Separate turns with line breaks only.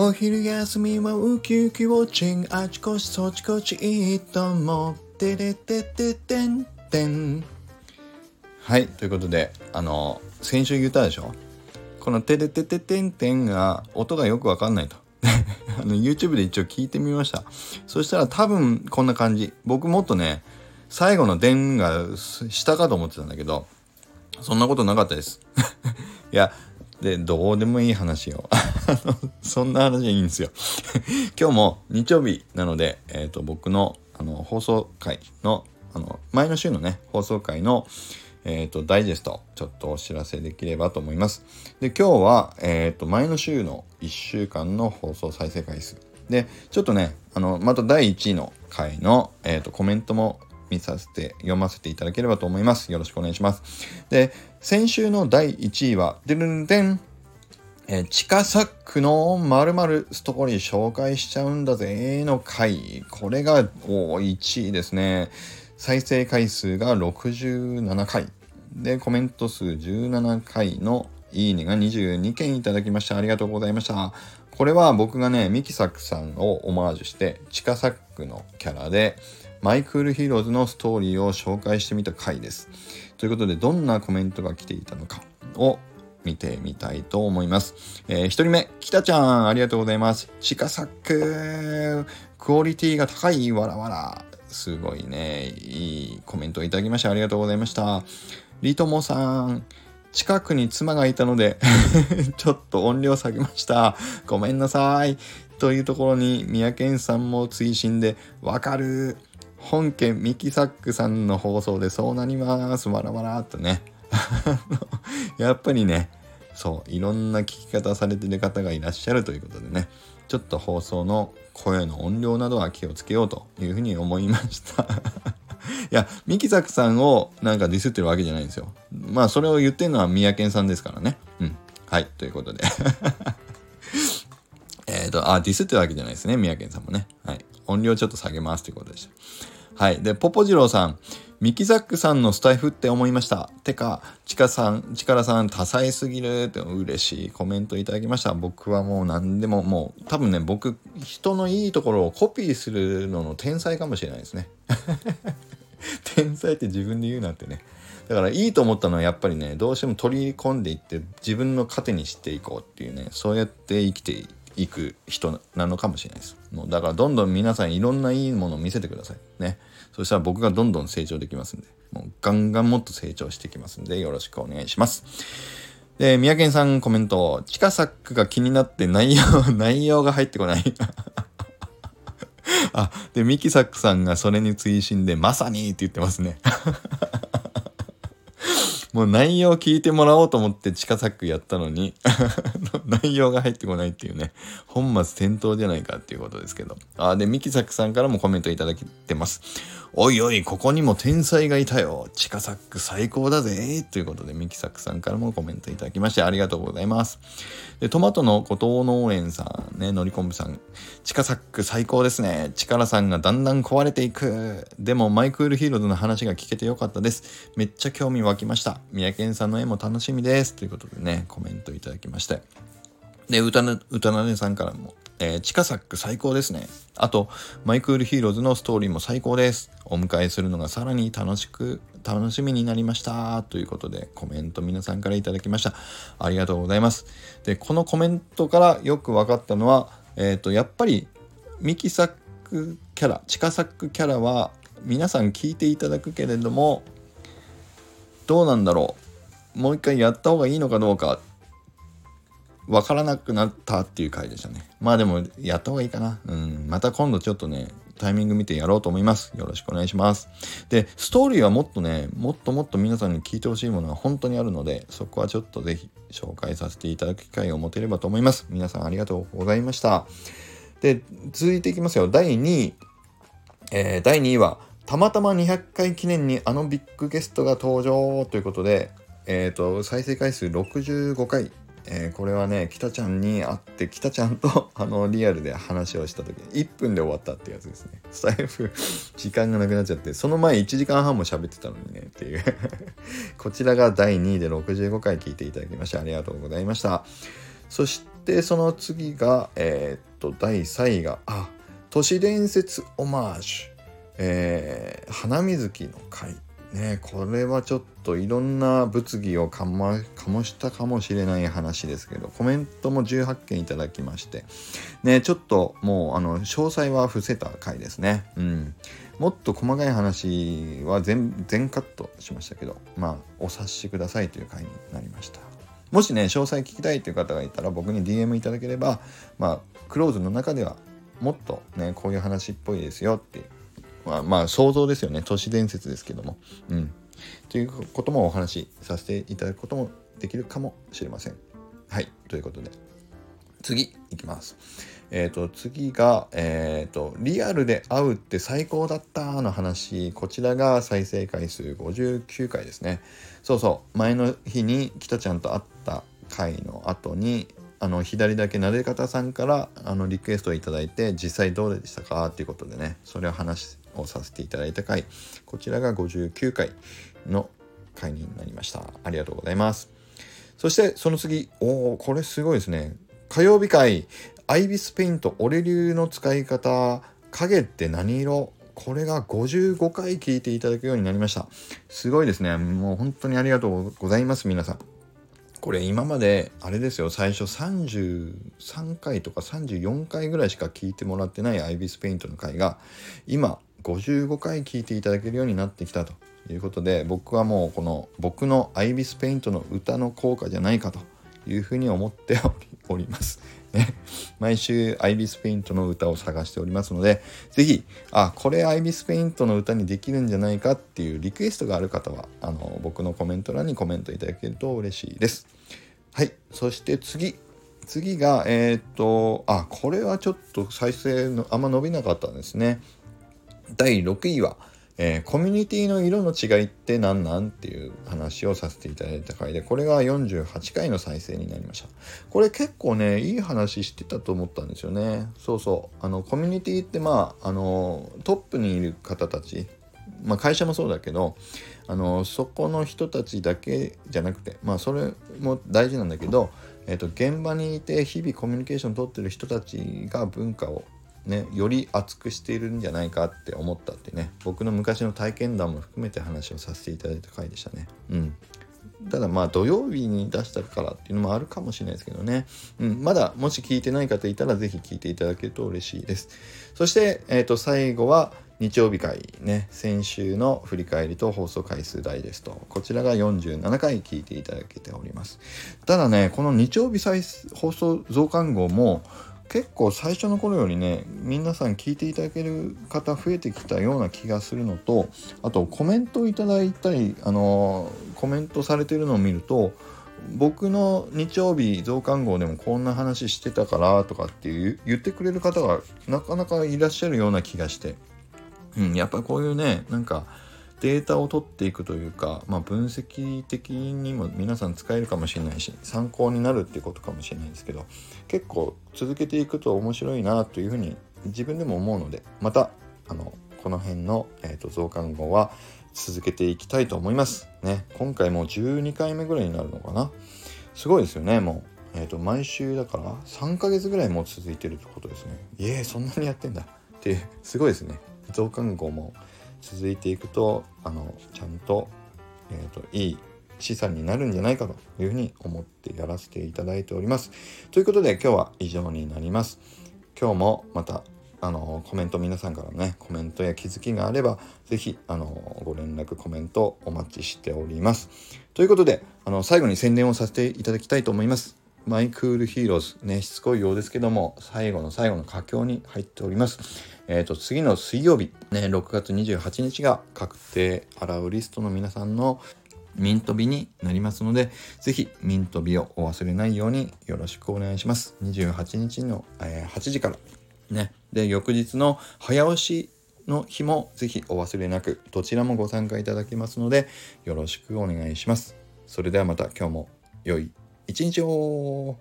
お昼休みはウキウキウォッチング。あちこちそちこちいいと思ってれてててんてん。はいということであの先週言ったでしょ？この「てれてててんてん」が音がよくわかんないと。あの YouTube で一応聞いてみました。そしたら多分こんな感じ。僕もっとね最後の「点が下かと思ってたんだけどそんなことなかったです。いやでどうでもいい話よそんな話はいいんですよ 今日も日曜日なので、えーと、僕のあの放送回のあの前の週のね放送回のえっ、ー、と、ダイジェスト、ちょっとお知らせできればと思います。で、今日は、えっ、ー、と、前の週の1週間の放送再生回数。で、ちょっとね、あの、また第1位の回の、えっ、と、コメントも見させて、読ませていただければと思います。よろしくお願いします。で、先週の第1位は、でるんでん、えー、地下サックの〇〇ストーリー紹介しちゃうんだぜの回。これが、お1位ですね。再生回数が67回。で、コメント数17回のいいねが22件いただきました。ありがとうございました。これは僕がね、ミキサックさんをオマージュして、地下サックのキャラで、マイクールヒーローズのストーリーを紹介してみた回です。ということで、どんなコメントが来ていたのかを見てみたいと思います。えー、1人目、北ちゃん、ありがとうございます。地下サック、クオリティが高い、わらわら。すごいね、いいコメントをいただきましてありがとうございました。リトモさん、近くに妻がいたので ちょっと音量下げました。ごめんなさい。というところに、三宅さんも追伸で、わかる。本家ミキサックさんの放送でそうなります。わらわらっとね。やっぱりね、そう、いろんな聞き方されてる方がいらっしゃるということでね、ちょっと放送の声の音量などは気をつけようというふうに思いました いや、ミキザクさんをなんかディスってるわけじゃないんですよ。まあ、それを言ってるのは三宅さんですからね。うん。はい、ということで えっと、あ、ディスってるわけじゃないですね、三宅さんもね。はい。音量ちょっと下げますということでした。はい。で、ポポジローさん。ミキザックさんのスタイフって思いました。てか、チカさん、チカラさん多彩すぎるって嬉しいコメントいただきました。僕はもう何でももう、多分ね、僕、人のいいところをコピーするのの天才かもしれないですね。天才って自分で言うなんてね。だからいいと思ったのはやっぱりね、どうしても取り込んでいって自分の糧にしていこうっていうね、そうやって生きていく人なのかもしれないです。もうだからどんどん皆さんいろんないいものを見せてください。ね。そしたら僕がどんどん成長できますんで、もうガンガンもっと成長していきますんで、よろしくお願いします。で、宮健さんコメント、地下サックが気になって内容、内容が入ってこない あ、で、ミキサックさんがそれに追伸で、まさにって言ってますね。もう内容聞いてもらおうと思って地下サックやったのに 内容が入ってこないっていうね、本末転倒じゃないかっていうことですけど。あ、で、ミキサックさんからもコメントいただいてます。おいおい、ここにも天才がいたよ。地下サック最高だぜ。ということで、ミキサックさんからもコメントいただきましてありがとうございます。で、トマトの後藤農園さん、ね、のりこんぶさん。地下サック最高ですね。力さんがだんだん壊れていく。でも、マイクールヒーローズの話が聞けてよかったです。めっちゃ興味湧きました。三宅さんの絵も楽しみです。ということでね、コメントいただきまして。で、歌な、歌なねさんからも、えー、地下サック最高ですね。あと、マイクールヒーローズのストーリーも最高です。お迎えするのがさらに楽しく、楽しみになりました。ということで、コメント皆さんからいただきました。ありがとうございます。で、このコメントからよく分かったのは、えっ、ー、と、やっぱり、ミキサックキャラ、地下サックキャラは、皆さん聞いていただくけれども、どうなんだろう。もう一回やった方がいいのかどうかわからなくなったっていう回でしたね。まあでも、やった方がいいかな。うん。また今度ちょっとね、タイミング見てやろうと思います。よろしくお願いします。で、ストーリーはもっとね、もっともっと皆さんに聞いてほしいものは本当にあるので、そこはちょっとぜひ紹介させていただく機会を持てればと思います。皆さんありがとうございました。で、続いていきますよ。第2位。えー、第2位は、たまたま200回記念にあのビッグゲストが登場ということで、え、ー、と、再生回数65回えー、これはね、北ちゃんに会って、北ちゃんと あの、リアルで話をした時、1分で終わったってやつですね。スタイフ、時間がなくなっちゃって、その前1時間半も喋ってたのにね、っていう こちらが第2位で65回聞いていただきまして、ありがとうございました。そししてその次がえー、っと第3位があ都市伝説オマージュ、えー、花水木の会。ねこれはちょっといろんな物議をかま醸したかもしれない話ですけどコメントも18件いただきまして。ねちょっともうあの詳細は伏せた回ですね。うん。もっと細かい話は全全カットしましたけどまあお察しくださいという回になりました。もしね詳細聞きたいという方がいたら僕に DM いただければまあクローズの中ではもっとねこういう話っぽいですよっていうまあ、まあ想像ですよね。都市伝説ですけども。うん。ということもお話しさせていただくこともできるかもしれません。はい。ということで。次いきます。えっ、ー、と次がえっ、ー、とリアルで会うって最高だったの話。こちらが再生回数59回ですね。そうそう。前の日に北ちゃんと会った回の後にあの左だけなで方さんからあのリクエストを頂いて実際どうでしたか？っていうことでね。それを話をさせていただいた回。こちらが59回の回になりました。ありがとうございます。そしてその次。おおこれすごいですね。火曜日会。アイビスペイント俺流の使い方。影って何色？これが55回聞いていただくようになりました。すごいですね。もう本当にありがとうございます皆さん。これ今まであれですよ。最初33回とか34回ぐらいしか聞いてもらってないアイビスペイントの回が今55回聞いていただけるようになってきたということで僕はもうこの僕のアイビスペイントの歌の効果じゃないかというふうに思っており ます。ね、毎週アイビスペイントの歌を探しておりますので、ぜひ、あ、これアイビスペイントの歌にできるんじゃないかっていうリクエストがある方は、あの、僕のコメント欄にコメントいただけると嬉しいです。はい、そして次。次が、えー、っと、あ、これはちょっと再生のあんま伸びなかったんですね。第6位は、えー、コミュニティの色の違いって何なん？っていう話をさせていただいた回で、これが48回の再生になりました。これ結構ね、いい話してたと思ったんですよね。そうそう。あの、コミュニティってまあ、あの、トップにいる方たち、まあ会社もそうだけど、あの、そこの人たちだけじゃなくて、まあそれも大事なんだけど、えっ、ー、と、現場にいて日々コミュニケーション取ってる人たちが文化をね、より熱くしているんじゃないかって思ったってね僕の昔の体験談も含めて話をさせていただいた回でしたね。うんただまあ土曜日に出したからっていうのもあるかもしれないですけどね。うん、まだもし聞いてない方いたら是非聞いていただけると嬉しいです。そして、えー、と最後は日曜日会ね、先週の振り返りと放送回数大ですと、こちらが47回聞いていただけております。ただね、この日曜日再放送増刊号も、結構最初の頃よりね皆さん聞いていただける方増えてきたような気がするのとあとコメントをいただいたりあのコメントされてるのを見ると僕の日曜日増刊号でもこんな話してたからとかっていう言ってくれる方がなかなかいらっしゃるような気がして、うん、やっぱこういうねなんかデータを取っていくというか、まあ、分析的にも皆さん使えるかもしれないし参考になるっていうことかもしれないですけど結構続けていくと面白いなというふうに自分でも思うのでまたあのこの辺の、えーと、増刊号は続けていきたいと思います。ね、今回もう12回目ぐらいになるのかな。すごいですよね、もう。えっ、ー、と、毎週だから3ヶ月ぐらいもう続いてるってことですね。いえ、そんなにやってんだ。って、すごいですね。増刊号も続いていくとあのちゃんと,、えーと、いい資産になるんじゃないかというふうに思ってやらせていただいております。ということで今日は以上になります。今日もまたあのコメント皆さんからねコメントや気づきがあれば是非あのご連絡コメントお待ちしております。ということであの最後に宣伝をさせていただきたいと思います。マイクールヒーローズねしつこいようですけども最後の最後の佳境に入っております。えっ、ー、と、次の水曜日、ね、6月28日が確定 allowlist の皆さんのミント日になりますので、ぜひミント日をお忘れないようによろしくお願いします。28日の、えー、8時から。ね。で、翌日の早押しの日もぜひお忘れなく、どちらもご参加いただけますので、よろしくお願いします。それではまた今日も良い一日を